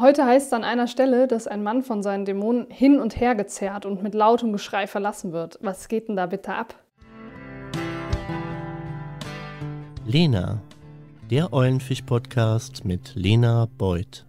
Heute heißt es an einer Stelle, dass ein Mann von seinen Dämonen hin und her gezerrt und mit lautem Geschrei verlassen wird. Was geht denn da bitte ab? Lena, der Eulenfisch-Podcast mit Lena Beuth.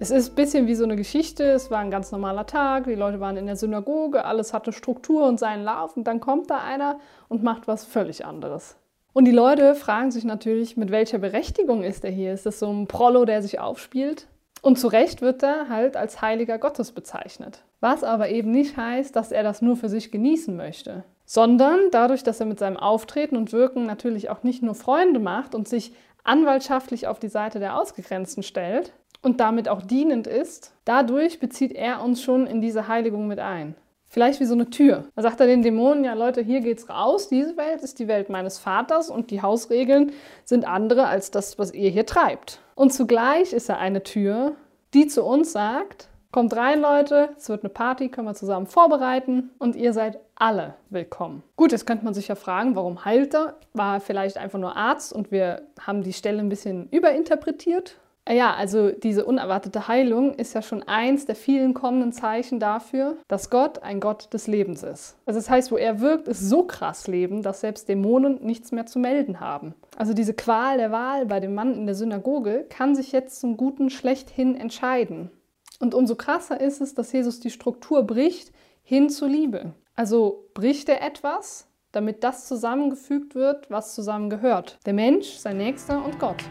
Es ist ein bisschen wie so eine Geschichte. Es war ein ganz normaler Tag, die Leute waren in der Synagoge, alles hatte Struktur und seinen Lauf und dann kommt da einer und macht was völlig anderes. Und die Leute fragen sich natürlich, mit welcher Berechtigung ist er hier? Ist das so ein Prollo, der sich aufspielt? Und zu Recht wird er halt als Heiliger Gottes bezeichnet. Was aber eben nicht heißt, dass er das nur für sich genießen möchte, sondern dadurch, dass er mit seinem Auftreten und Wirken natürlich auch nicht nur Freunde macht und sich anwaltschaftlich auf die Seite der Ausgegrenzten stellt und damit auch dienend ist, dadurch bezieht er uns schon in diese Heiligung mit ein. Vielleicht wie so eine Tür. Da sagt er den Dämonen, ja Leute, hier geht's raus, diese Welt ist die Welt meines Vaters und die Hausregeln sind andere als das, was ihr hier treibt. Und zugleich ist er eine Tür, die zu uns sagt, kommt rein Leute, es wird eine Party, können wir zusammen vorbereiten und ihr seid alle willkommen. Gut, jetzt könnte man sich ja fragen, warum heilt er? War er vielleicht einfach nur Arzt und wir haben die Stelle ein bisschen überinterpretiert? Ja, also diese unerwartete Heilung ist ja schon eins der vielen kommenden Zeichen dafür, dass Gott ein Gott des Lebens ist. Also das heißt, wo er wirkt, ist so krass Leben, dass selbst Dämonen nichts mehr zu melden haben. Also diese Qual der Wahl bei dem Mann in der Synagoge kann sich jetzt zum Guten schlechthin entscheiden. Und umso krasser ist es, dass Jesus die Struktur bricht hin zur Liebe. Also bricht er etwas, damit das zusammengefügt wird, was zusammengehört. Der Mensch, sein Nächster und Gott.